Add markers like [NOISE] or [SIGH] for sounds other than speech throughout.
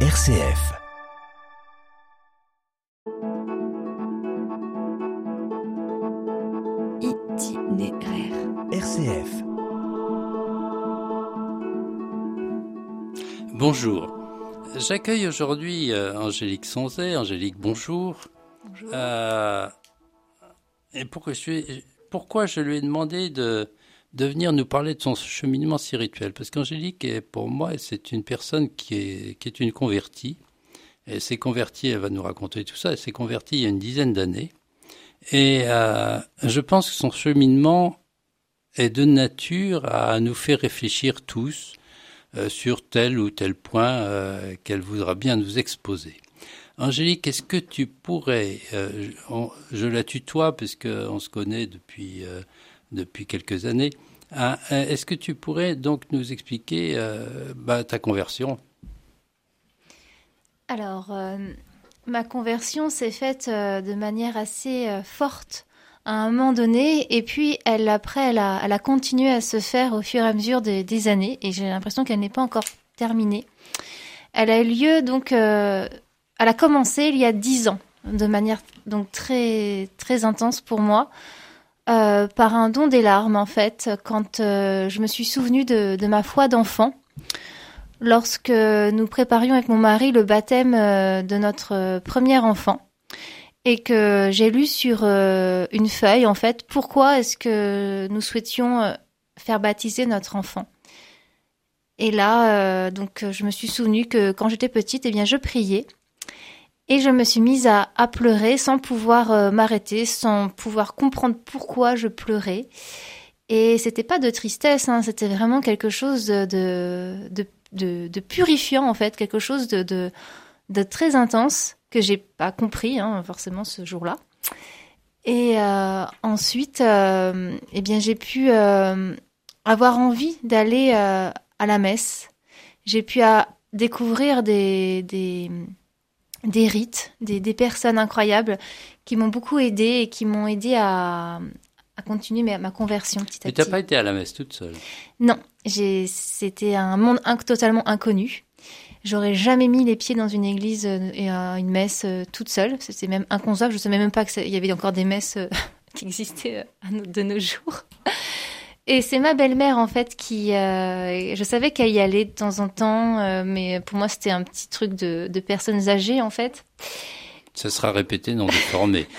RCF. Itinéraire. RCF. Bonjour. J'accueille aujourd'hui euh, Angélique Sonzet. Angélique, bonjour. Bonjour. Euh, et pourquoi je, suis- pourquoi je lui ai demandé de, de venir nous parler de son cheminement spirituel Parce qu'Angélique, pour moi, c'est une personne qui est, une convertie. Elle s'est convertie, elle va nous raconter tout ça, elle s'est convertie il y a une dizaine d'années. Et euh, je pense que son cheminement est de nature à nous faire réfléchir tous euh, sur tel ou tel point euh, qu'elle voudra bien nous exposer. Angélique, est-ce que tu pourrais, je, la tutoie parce qu'on se connaît depuis, depuis quelques années, hein, euh, est-ce que tu pourrais donc nous expliquer euh, bah, ta conversion? Alors, euh, ma conversion s'est faite de manière assez forte à un moment donné, et puis elle, après, elle a, continué à se faire au fur et à mesure des, des années, et j'ai l'impression qu'elle n'est pas encore terminée. Elle a eu lieu donc, elle a commencé il y a dix ans, de manière donc très très intense pour moi. Euh, par un don des larmes en fait, quand euh, je me suis souvenue de, ma foi d'enfant, lorsque nous préparions avec mon mari le baptême euh, de notre premier enfant. Et que j'ai lu sur une feuille en fait pourquoi est-ce que nous souhaitions faire baptiser notre enfant. Et là, donc, je me suis souvenue que quand j'étais petite, eh bien, je priais et je me suis mise à, à pleurer sans pouvoir euh, m'arrêter, sans pouvoir comprendre pourquoi je pleurais. Et c'était pas de tristesse, hein, c'était vraiment quelque chose de, de, de, de- purifiant en fait, quelque chose de, de, de très intense que j'ai pas compris hein, forcément ce jour-là. Et euh, ensuite, euh, eh bien, j'ai pu euh, avoir envie d'aller euh, à la messe. J'ai pu euh, découvrir des, des, des rites, des, des personnes incroyables qui m'ont beaucoup aidé et qui m'ont aidé à, à continuer ma, ma conversion petit à Tu petit. n'as pas été à la messe toute seule? Non, c'était un monde inc- totalement inconnu. J'aurais jamais mis les pieds dans une église euh, et à une messe euh, toute seule. C'était même inconcevable. Je savais même pas qu'il y avait encore des messes euh, [LAUGHS] qui existaient de nos jours. Et c'est ma belle-mère en fait qui, euh, je savais qu'elle y allait de temps en temps, euh, mais pour moi c'était un petit truc de, de personnes âgées en fait. Ça sera répété, non déformé. [LAUGHS]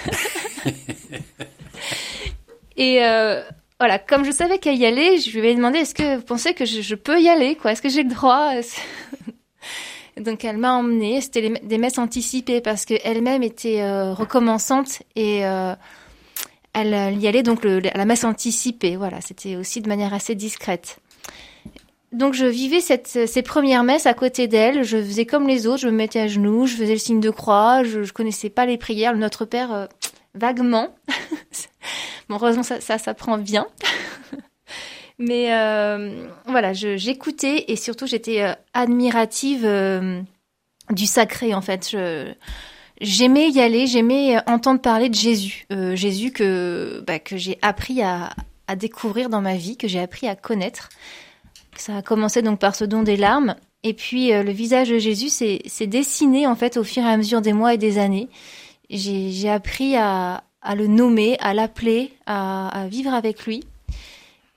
Et euh, voilà, comme je savais qu'elle y allait, je lui ai demandé est-ce que vous pensez que je, je peux y aller quoi? Est-ce que j'ai le droit? [LAUGHS] Donc elle m'a emmenée. C'était des messes anticipées parce qu'elle-même était euh, recommençante et euh, elle, elle y allait donc à la messe anticipée. Voilà, c'était aussi de manière assez discrète. Donc je vivais cette, ces premières messes à côté d'elle. Je faisais comme les autres. Je me mettais à genoux, je faisais le signe de croix. Je, je connaissais pas les prières. Notre Père euh, vaguement. [LAUGHS] Bon, heureusement, ça, ça s'apprend bien. [LAUGHS] Mais euh, voilà, j'écoutais et surtout j'étais euh, admirative euh, du sacré en fait. Je- J'aimais y aller, j'aimais euh, entendre parler de Jésus. Euh, Jésus que, bah, que j'ai appris à, à découvrir dans ma vie, que j'ai appris à connaître. Ça a commencé donc par ce don des larmes. Et puis euh, le visage de Jésus s'est dessiné en fait au fur et à mesure des mois et des années. J'ai appris à, à le nommer, à l'appeler, à, à vivre avec lui.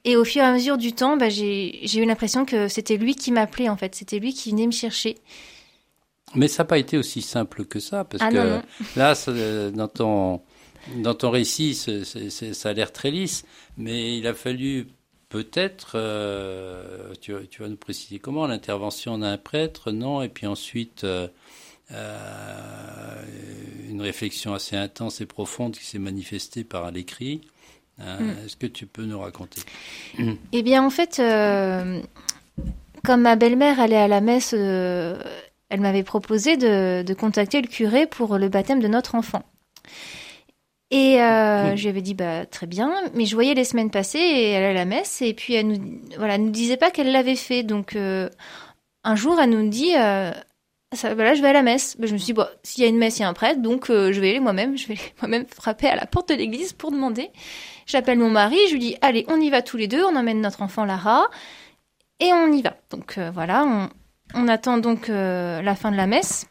Et au fur et à mesure du temps, bah, j'ai eu l'impression que c'était lui qui m'appelait en fait. C'était lui qui venait me chercher. Mais ça n'a pas été aussi simple que ça, parce Ah que non, non. là, ça, dans, ton, dans ton récit, ça a l'air très lisse, mais il a fallu peut-être, euh, tu, vas- tu vas nous préciser comment, l'intervention d'un prêtre, non, et puis ensuite euh, euh, une réflexion assez intense et profonde qui s'est manifestée par l'écrit. Hein, Mm. Est-ce que tu peux nous raconter Eh bien, en fait, comme ma belle-mère allait à la messe, elle m'avait proposé de, de contacter le curé pour le baptême de notre enfant. Et euh, je lui avais dit bah très bien, mais je voyais les semaines passer et elle allait à la messe et puis elle nous voilà, elle nous disait pas qu'elle l'avait fait. Donc euh, un jour, elle nous dit euh, ça, voilà, je vais à la messe. Ben, je me suis dit bon, s'il y a une messe, il y a un prêtre, donc euh, je vais aller moi-même. Je vais [LAUGHS] moi-même frapper à la porte de l'église pour demander. J'appelle mon mari, je lui dis allez, on y va tous les deux, on emmène notre enfant Lara et on y va. Donc voilà, on, on attend donc la fin de la messe.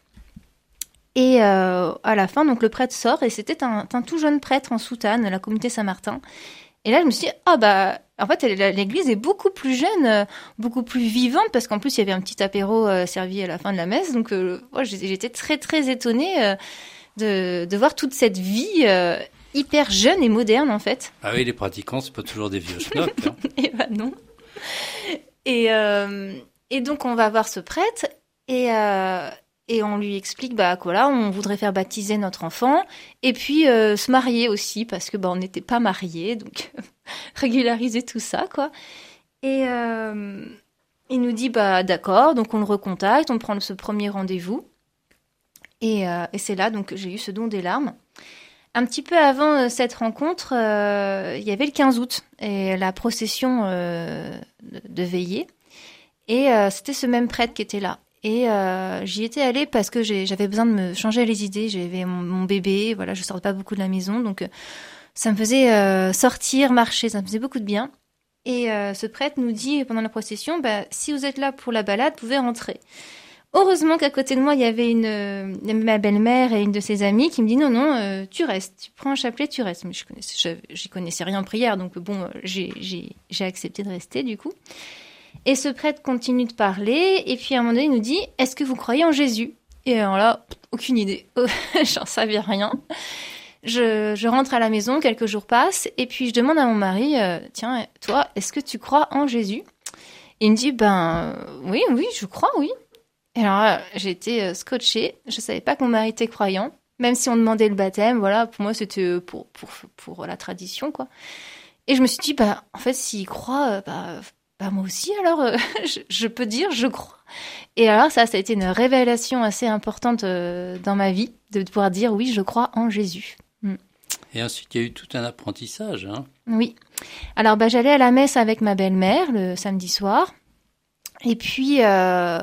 Et à la fin, donc le prêtre sort et c'était un, un, tout jeune prêtre en soutane, la communauté Saint-Martin. Et là, je me suis dit, ah bah, en fait, l'église est beaucoup plus jeune, euh, beaucoup plus vivante, parce qu'en plus, il y avait un petit apéro euh, servi à la fin de la messe. Donc, euh, j'étais très, très étonnée de, de, voir toute cette vie hyper jeune et moderne, en fait. Ah oui, les pratiquants, c'est pas toujours des vieux schnocks. Hein. [LAUGHS] et bah non. Et, et donc, on va voir ce prêtre, et, et on lui explique bah voilà on voudrait faire baptiser notre enfant et puis euh, se marier aussi parce que bah on n'était pas mariés donc [LAUGHS] régulariser tout ça quoi. Et euh, il nous dit bah d'accord donc on le recontacte on prend ce premier rendez-vous et, euh, et c'est là donc j'ai eu ce don des larmes. Un petit peu avant cette rencontre il y avait le 15 août et la procession de veillée et c'était ce même prêtre qui était là et euh, j'y étais allée parce que j'avais besoin de me changer les idées. J'avais mon, bébé, voilà, je sortais pas beaucoup de la maison, donc euh, ça me faisait euh, sortir, marcher, ça me faisait beaucoup de bien. Et euh, ce prêtre nous dit pendant la procession, bah, si vous êtes là pour la balade, vous pouvez rentrer. Heureusement qu'à côté de moi, il y avait ma belle-mère et une de ses amies qui me dit non, non, tu restes, tu prends un chapelet, tu restes. Mais je connaissais, connaissais rien en prière, donc bon, j'ai accepté de rester du coup. Et ce prêtre continue de parler, et puis à un moment donné, il nous dit Est-ce que vous croyez en Jésus? Et alors là, aucune idée. [LAUGHS] J'en savais rien. Je, je, rentre à la maison, quelques jours passent, et puis je demande à mon mari euh, Tiens, toi, est-ce que tu crois en Jésus? Il me dit Ben oui, oui, je crois, oui. Et alors j'ai été euh, scotchée. Je savais pas que mon mari était croyant, même si on demandait le baptême. Voilà, pour moi, c'était pour, pour, pour la tradition, quoi. Et je me suis dit, bah, en fait, s'il croit, bah, bah moi aussi alors euh, [LAUGHS] je, peux dire je crois. Et alors ça ça a été une révélation assez importante euh, dans ma vie de pouvoir dire oui je crois en Jésus. Mm. et ensuite il y a eu tout un apprentissage hein. oui. Alors bah j'allais à la messe avec ma belle-mère le samedi soir. Et puis euh,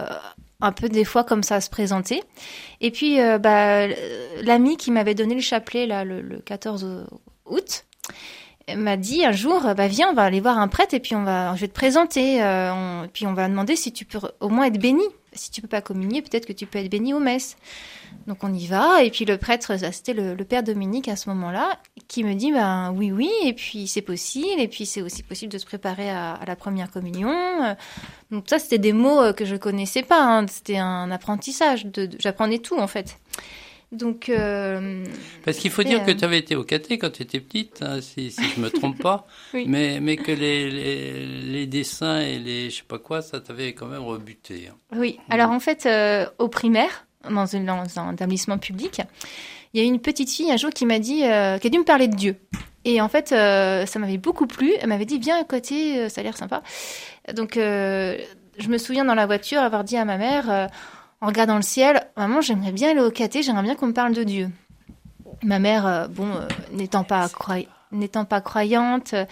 un peu des fois comme ça se présenter et puis bah l'ami qui m'avait donné le chapelet là le, le 14 août m'a dit un jour, bah viens, on va aller voir un prêtre et puis on va, je vais te présenter, euh, puis on va demander si tu peux au moins être béni. Si tu peux pas communier, peut-être que tu peux être béni aux messes. Donc on y va et puis le prêtre, c'était le, père Dominique à ce moment-là, qui me dit ben oui oui et puis c'est possible et puis c'est aussi possible de se préparer à, la première communion. Donc ça c'était des mots euh, que je connaissais pas, hein. c'était un apprentissage. De, J'apprenais tout en fait. Donc, euh, Parce qu'il faut dire que tu avais été au caté quand tu étais petite, hein, si, si je me trompe pas, [LAUGHS] mais, mais que les, les, dessins et les je sais pas quoi, ça t'avait quand même rebuté. Hein. Oui, alors en fait, euh, au primaire, dans, un établissement public, il y a une petite fille un jour qui m'a dit, euh, qui a dû me parler de Dieu. Et en fait, ça m'avait beaucoup plu. Elle m'avait dit, viens à côté, ça a l'air sympa. Donc, je me souviens dans la voiture avoir dit à ma mère en regardant le ciel, maman, j'aimerais bien aller au caté, j'aimerais bien qu'on me parle de Dieu. Ma mère, euh, bon, euh, n'étant pas, croyante, euh,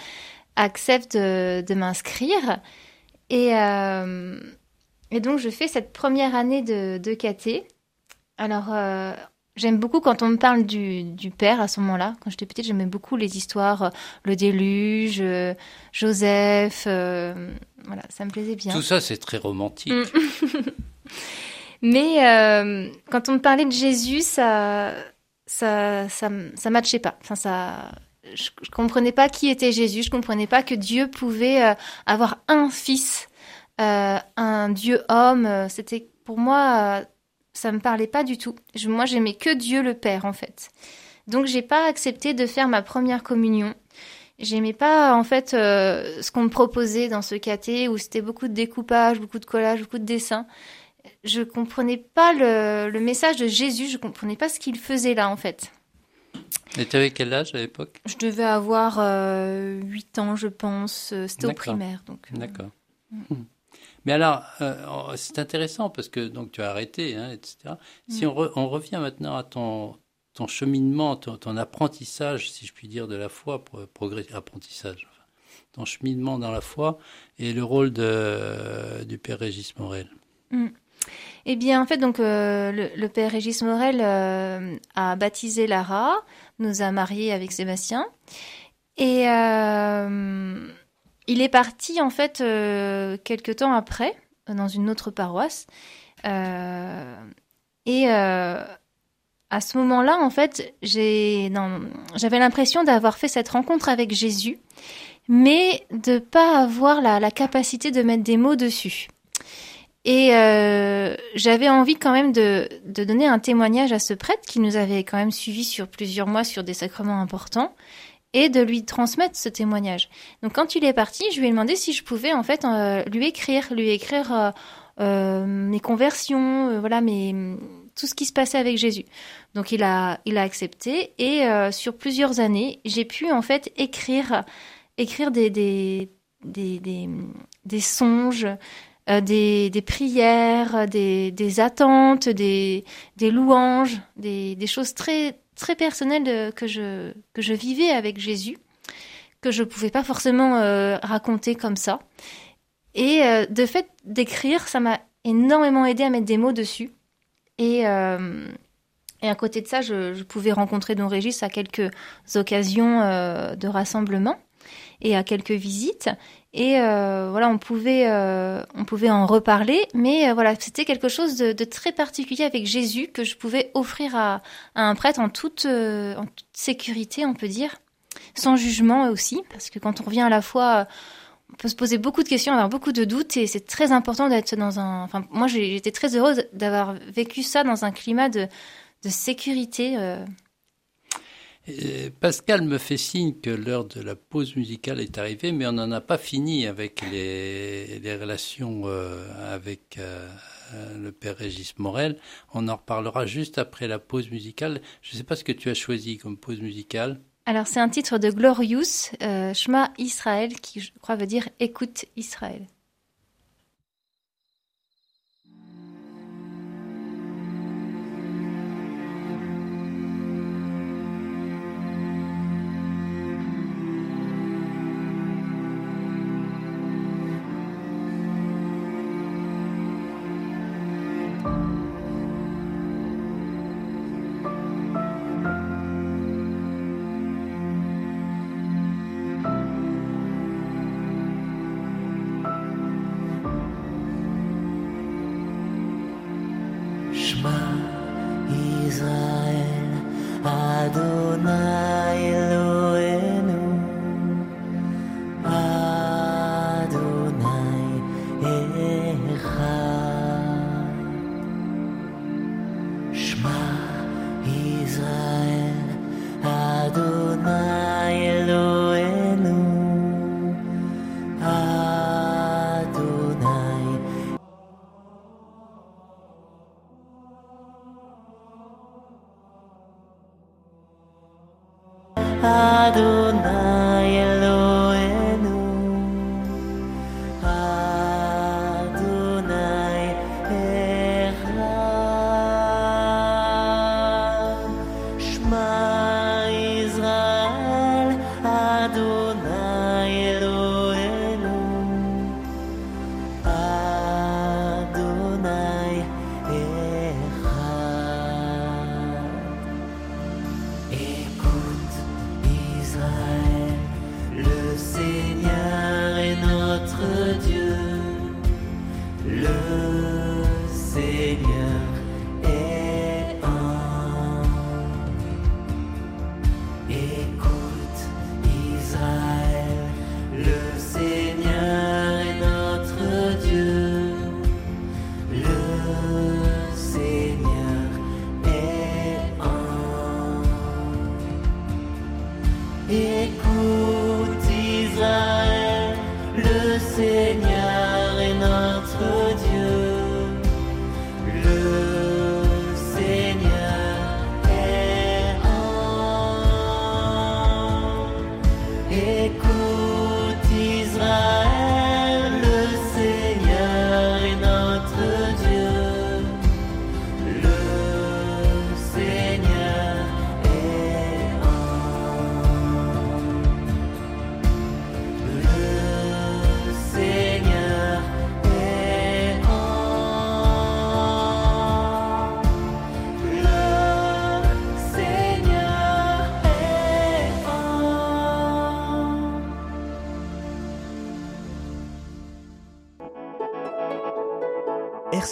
accepte de, m'inscrire. Et, et donc, je fais cette première année de, de caté. Alors, j'aime beaucoup quand on me parle du, du père à ce moment-là. Quand j'étais petite, j'aimais beaucoup les histoires, le déluge, Joseph. voilà, ça me plaisait bien. Tout ça, c'est très romantique. [LAUGHS] Mais euh, quand on me parlait de Jésus, ça, ça, ça, ça matchait pas. Enfin, ça, je, comprenais pas qui était Jésus. Je comprenais pas que Dieu pouvait euh, avoir un fils, euh, un Dieu homme. C'était pour moi, ça me parlait pas du tout. Moi, j'aimais que Dieu le Père en fait. Donc, j'ai pas accepté de faire ma première communion. J'aimais pas en fait ce qu'on me proposait dans ce caté où c'était beaucoup de découpage, beaucoup de collage, beaucoup de dessins je comprenais pas le, message de Jésus, je comprenais pas ce qu'il faisait là en fait. Et tu avais quel âge à l'époque? Je devais avoir euh, 8 ans, je pense. C'était au primaire. donc. Euh, D'accord. Mm. Mais alors, euh, c'est intéressant parce que donc tu as arrêté, hein, etc. Si mm. on, revient maintenant à ton, ton cheminement, ton, apprentissage, si je puis dire, de la foi, progrès, apprentissage, ton cheminement dans la foi et le rôle de, du Père Régis Morel. Mm. Eh bien, en fait, donc euh, le, père Régis Morel euh, a baptisé Lara, nous a mariés avec Sébastien, et euh, il est parti en fait quelque temps après. dans une autre paroisse. et à ce moment-là, en fait, j'avais l'impression d'avoir fait cette rencontre avec Jésus, mais de pas avoir la, capacité de mettre des mots dessus. Et euh, j'avais envie quand même de, donner un témoignage à ce prêtre qui nous avait quand même suivi sur plusieurs mois sur des sacrements importants et de lui transmettre ce témoignage. Donc quand il est parti, je lui ai demandé si je pouvais en fait euh, lui écrire, lui écrire euh, mes conversions, voilà mes tout ce qui se passait avec Jésus. Donc il a, il a accepté et euh, sur plusieurs années, j'ai pu en fait écrire, écrire des, des, des, des, des songes, euh, des, des, prières, des, des attentes, des, des louanges, des, choses très, très personnelles que, je, que je vivais avec Jésus, que je ne pouvais pas forcément euh, raconter comme ça. Et de fait d'écrire, ça m'a énormément aidé à mettre des mots dessus. Et, euh, et à côté de ça, je, je, pouvais rencontrer Don Régis à quelques occasions euh, de rassemblement et à quelques visites. Et euh, voilà, on pouvait, euh, on pouvait en reparler, mais euh, voilà, c'était quelque chose de, très particulier avec Jésus que je pouvais offrir à, un prêtre en toute, en toute sécurité, on peut dire, sans jugement aussi, parce que quand on revient à la fois on peut se poser beaucoup de questions, avoir beaucoup de doutes, et c'est très important d'être dans un. Enfin, moi, j'étais très heureuse d'avoir vécu ça dans un climat de, de sécurité. Euh. Pascal me fait signe que l'heure de la pause musicale est arrivée, mais on n'en a pas fini avec les, relations euh, avec euh, le père Régis Morel. On en reparlera juste après la pause musicale. Je ne sais pas ce que tu as choisi comme pause musicale. Alors c'est un titre de Glorious, Shema Israël, qui je crois veut dire écoute Israël. Écoute Israël.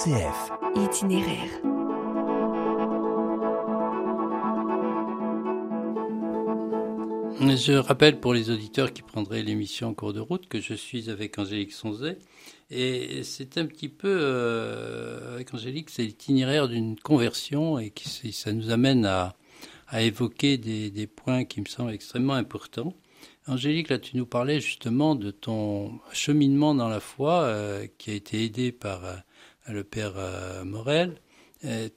RCF. Itinéraire. Je rappelle pour les auditeurs qui prendraient l'émission en cours de route que je suis avec Angélique Sonzet. Et c'est un petit peu, euh, avec Angélique, c'est l'itinéraire d'une conversion et qui, ça nous amène à, à évoquer des, points qui me semblent extrêmement importants. Angélique, là, tu nous parlais justement de ton cheminement dans la foi euh, qui a été aidé par euh, le père euh, Morel.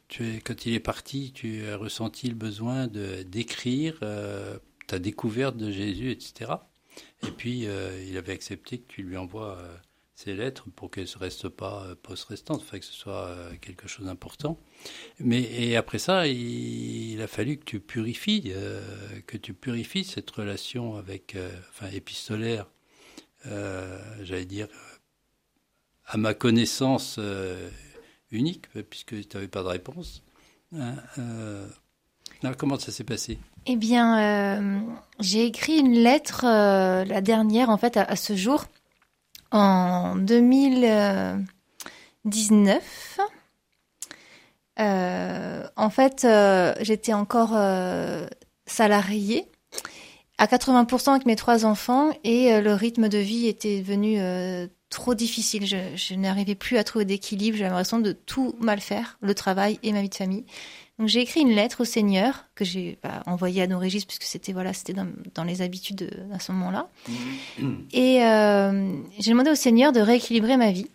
Tu, quand il est parti, tu as ressenti le besoin de d'écrire ta découverte de Jésus, etc. Et puis, il avait accepté que tu lui envoies ces lettres pour qu'elles ne restent pas euh, post-restantes, enfin, que ce soit euh, quelque chose d'important. Mais après ça, il, a fallu que tu purifies, euh, que tu purifies cette relation avec, enfin, épistolaire, j'allais dire, à ma connaissance unique, puisque tu n'avais pas de réponse. Hein, alors, comment ça s'est passé? Eh bien, j'ai écrit une lettre, la dernière en fait, à ce jour en 2019. Euh, en fait, euh, j'étais encore euh, salariée à 80% avec mes trois enfants et le rythme de vie était devenu trop difficile. Je, je n'arrivais plus à trouver d'équilibre. J'avais l'impression de tout mal faire, le travail et ma vie de famille. Donc j'ai écrit une lettre au Seigneur que j'ai bah, envoyée à nos registres puisque c'était voilà c'était dans, dans, les habitudes à ce moment-là. Mmh. Et euh, j'ai demandé au Seigneur de rééquilibrer ma vie.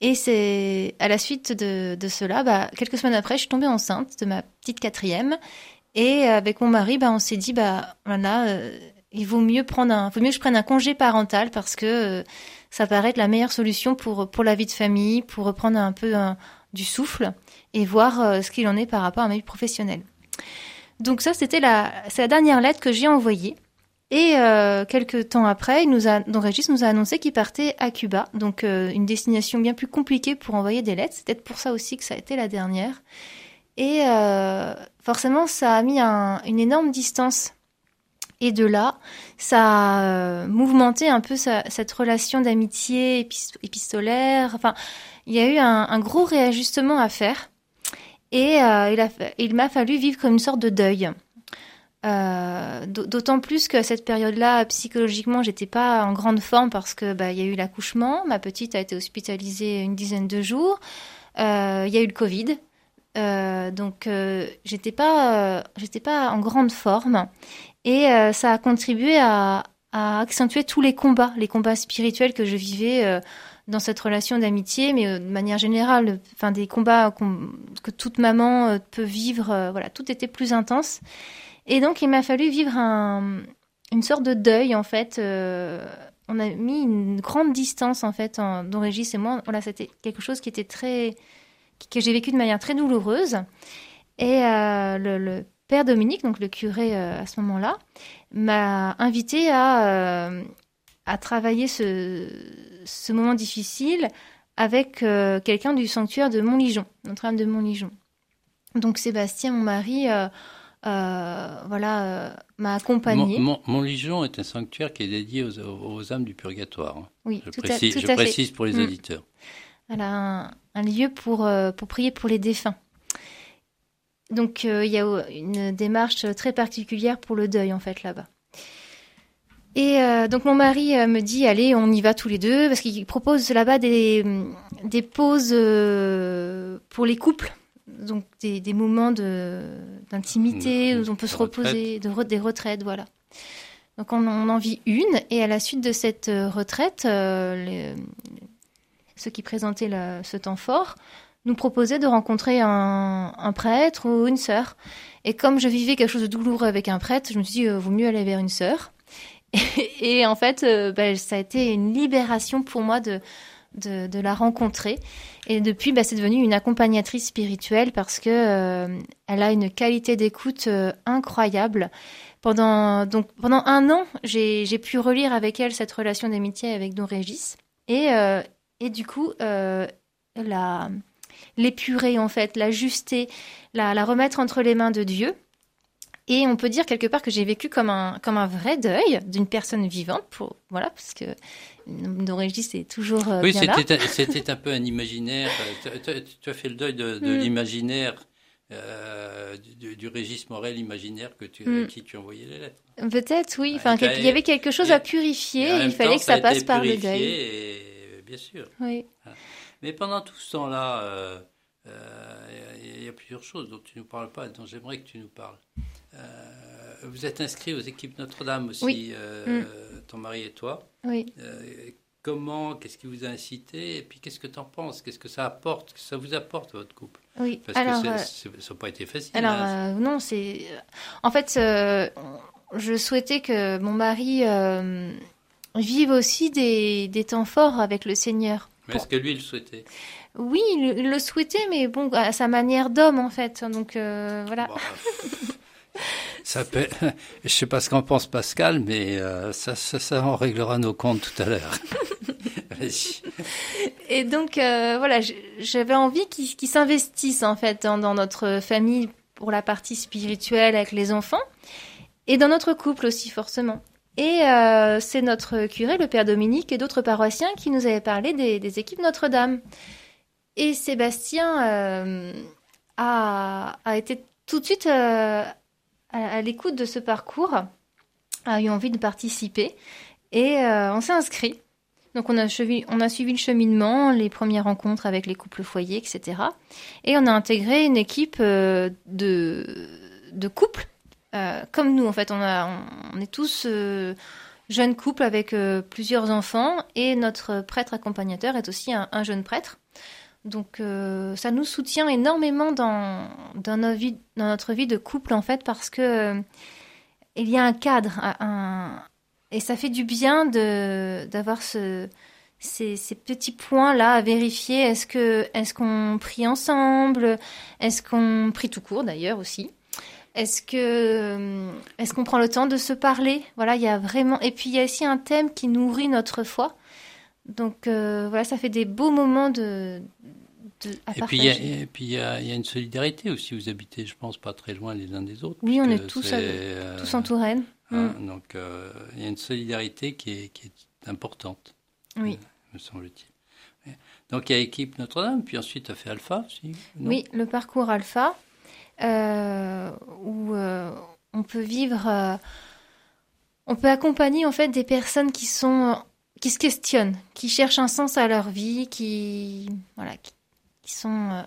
Et c'est à la suite de, de cela, bah, quelques semaines après, je suis tombée enceinte de ma petite quatrième. Et avec mon mari, bah, on s'est dit bah voilà, euh, il vaut mieux prendre un, vaut mieux que je prenne un congé parental parce que euh, ça paraît être la meilleure solution pour pour la vie de famille, pour reprendre un peu un, du souffle et voir euh, ce qu'il en est par rapport à ma vie professionnelle. Donc ça, c'était la, la dernière lettre que j'ai envoyée. Et euh, quelques temps après, nous a, Don Régis nous a annoncé qu'il partait à Cuba, donc euh, une destination bien plus compliquée pour envoyer des lettres. C'est peut-être pour ça aussi que ça a été la dernière. Et euh, forcément, ça a mis un, une énorme distance. Et de là, ça a euh, mouvementé un peu cette relation d'amitié épistolaire. Enfin, il y a eu un, gros réajustement à faire. Et euh, il, m'a fallu vivre comme une sorte de deuil. Euh, D'autant plus que cette période-là, psychologiquement, j'étais pas en grande forme parce que bah, y a eu l'accouchement, ma petite a été hospitalisée une dizaine de jours, il y a eu le Covid, donc j'étais pas, j'étais pas en grande forme et ça a contribué à, à, accentuer tous les combats, les combats spirituels que je vivais dans cette relation d'amitié, mais euh, de manière générale, enfin des combats que toute maman euh, peut vivre, euh, voilà, tout était plus intense. Et donc il m'a fallu vivre un, une sorte de deuil en fait. on a mis une grande distance en fait, en, dont Régis et moi. Voilà, c'était quelque chose qui était très que j'ai vécu de manière très douloureuse. Et le, le, père Dominique, donc le curé à ce moment-là, m'a invité à à travailler ce, ce moment difficile avec euh, quelqu'un du sanctuaire de Montligeon, Notre-Dame de Montligeon. Donc Sébastien, mon mari, euh, euh, voilà, m'a accompagné. Montligeon est un sanctuaire qui est dédié aux, âmes du purgatoire. Hein. Oui, je tout précise, à, je précise pour les mm. auditeurs. Voilà, un, lieu pour, pour prier pour les défunts. Donc il y a une démarche très particulière pour le deuil en fait là-bas. Et euh, donc mon mari euh, me dit allez on y va tous les deux parce qu'il propose là-bas des, des pauses euh, pour les couples. Donc des, des moments de d'intimité où on peut se reposer de, des retraites voilà. Donc on, on, en vit une et à la suite de cette retraite les, ceux qui présentaient ce temps fort nous proposaient de rencontrer un, prêtre ou une sœur et comme je vivais quelque chose de douloureux avec un prêtre je me suis dit vaut mieux aller vers une sœur [LAUGHS] et, en fait, euh, bah, ça a été une libération pour moi de, de, la rencontrer. Et depuis, bah, c'est devenu une accompagnatrice spirituelle parce que euh, elle a une qualité d'écoute euh, incroyable. Pendant donc pendant un an, j'ai pu relire avec elle cette relation d'amitié avec Don Régis et et du coup la l'épurer en fait, l'ajuster, la, la remettre entre les mains de Dieu Et on peut dire quelque part que j'ai vécu comme un, comme un vrai deuil d'une personne vivante, pour, voilà, parce que nos Régis c'est toujours euh, oui, [LAUGHS] c'était, un peu un imaginaire. Tu, tu- as fait le deuil de, de Mm. l'imaginaire, euh, du, du Régis Morel imaginaire que tu, Mm. à qui tu envoyais les lettres. Peut-être, oui. Ouais, Enfin, il y avait quelque chose et- à purifier. Et Il fallait temps, que ça passe par le deuil. Et, bien sûr. Oui. Mais pendant tout ce temps-là, euh, euh, il y a plusieurs choses dont tu ne nous parles pas, dont j'aimerais que tu nous parles. Euh, vous êtes inscrit aux équipes Notre-Dame aussi, Oui. euh, Mm. ton mari et toi. Oui. Comment, qu'est-ce qui vous a incité Et puis qu'est-ce que tu en penses Qu'est-ce que ça apporte que ça vous apporte, votre couple? Oui. Parce Alors, que ça n'a pas été facile. Alors hein. non, c'est en fait, je souhaitais que mon mari vive aussi des, des temps forts avec le Seigneur. Est-ce que lui, il le souhaitait? Oui, il, le souhaitait, mais bon, à sa manière d'homme en fait. Donc euh, voilà. Bon, [LAUGHS] ça peut... Je sais pas ce qu'en pense Pascal, mais euh, ça, ça, ça, on réglera nos comptes tout à l'heure. [LAUGHS] Et donc euh, voilà, j'avais envie qu'il qu'il s'investisse en fait dans, dans notre famille pour la partie spirituelle avec les enfants et dans notre couple aussi forcément. Et euh, c'est notre curé, le père Dominique, et d'autres paroissiens qui nous avaient parlé des, équipes Notre-Dame. Et Sébastien euh, a, été tout de suite euh, à, l'écoute de ce parcours, a eu envie de participer, et on s'est inscrit. Donc on a, suivi le cheminement, les premières rencontres avec les couples foyers, etc. Et on a intégré une équipe de couples, euh, comme nous en fait. On, a, on, est tous euh, jeunes couples avec euh, plusieurs enfants et notre prêtre accompagnateur est aussi un, un jeune prêtre. Donc euh, ça nous soutient énormément dans, dans, nos vies- dans notre vie de couple en fait parce que euh, il y a un cadre, un, et ça fait du bien d'avoir ce ces, ces petits points là à vérifier. Est-ce que est-ce qu'on prie ensemble? Est-ce qu'on prie tout court d'ailleurs aussi? Est-ce que euh, est-ce qu'on prend le temps de se parler? Voilà, il y a vraiment et puis il y a aussi un thème qui nourrit notre foi. Donc euh, voilà, ça fait des beaux moments de, de à Et puis, il y a, partager. et puis il y, a, il y a une solidarité aussi. Vous habitez, je pense, pas très loin les uns des autres. Oui, on est tous c'est, à- euh, Tous en Touraine. hein, Donc, euh, il y a une solidarité qui est, qui est importante, Oui. me semble-t-il. Donc, il y a équipe Notre-Dame, puis ensuite, tu as fait Alpha aussi non? Oui, le parcours alpha, euh, où euh, on peut vivre, euh, on peut accompagner en fait des personnes qui sont, qui se questionnent, qui cherchent un sens à leur vie, qui, voilà, qui, sont euh,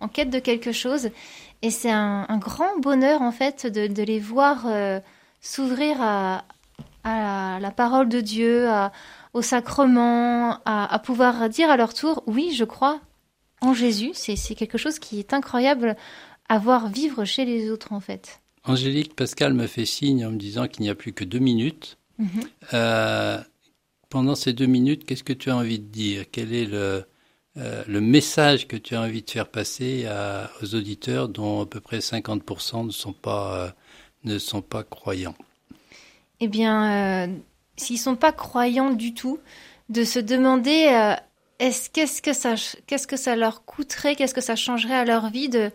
en, quête de quelque chose. Et c'est un, grand bonheur en fait de, les voir euh, s'ouvrir à, la parole de Dieu, à, au sacrement, à, à pouvoir dire à leur tour, oui, je crois en Jésus. C'est quelque chose qui est incroyable à voir vivre chez les autres, en fait. Angélique Pascal me fait signe en me disant qu'il n'y a plus que deux minutes. Mhm. Euh, pendant ces deux minutes, qu'est-ce que tu as envie de dire? Quel est le, euh, le message que tu as envie de faire passer à- aux auditeurs dont à peu près 50% ne sont pas, euh, ne sont pas croyants? Eh bien, s'ils sont pas croyants du tout, de se demander est-ce qu'est-ce que ça qu'est-ce que ça leur coûterait, qu'est-ce que ça changerait à leur vie de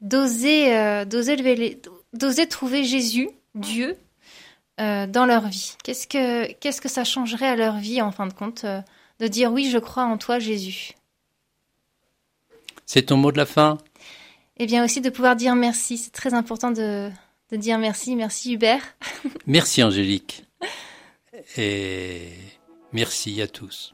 d'oser euh, d'oser lever les- d'oser trouver Jésus, Dieu, euh, dans leur vie. Qu'est-ce que qu'est-ce que ça changerait à leur vie en fin de compte euh, de dire oui, je crois en toi, Jésus? C'est ton mot de la fin? Et bien aussi de pouvoir dire merci. C'est très important de, de dire merci. Merci Hubert. Merci Angélique. Et merci à tous.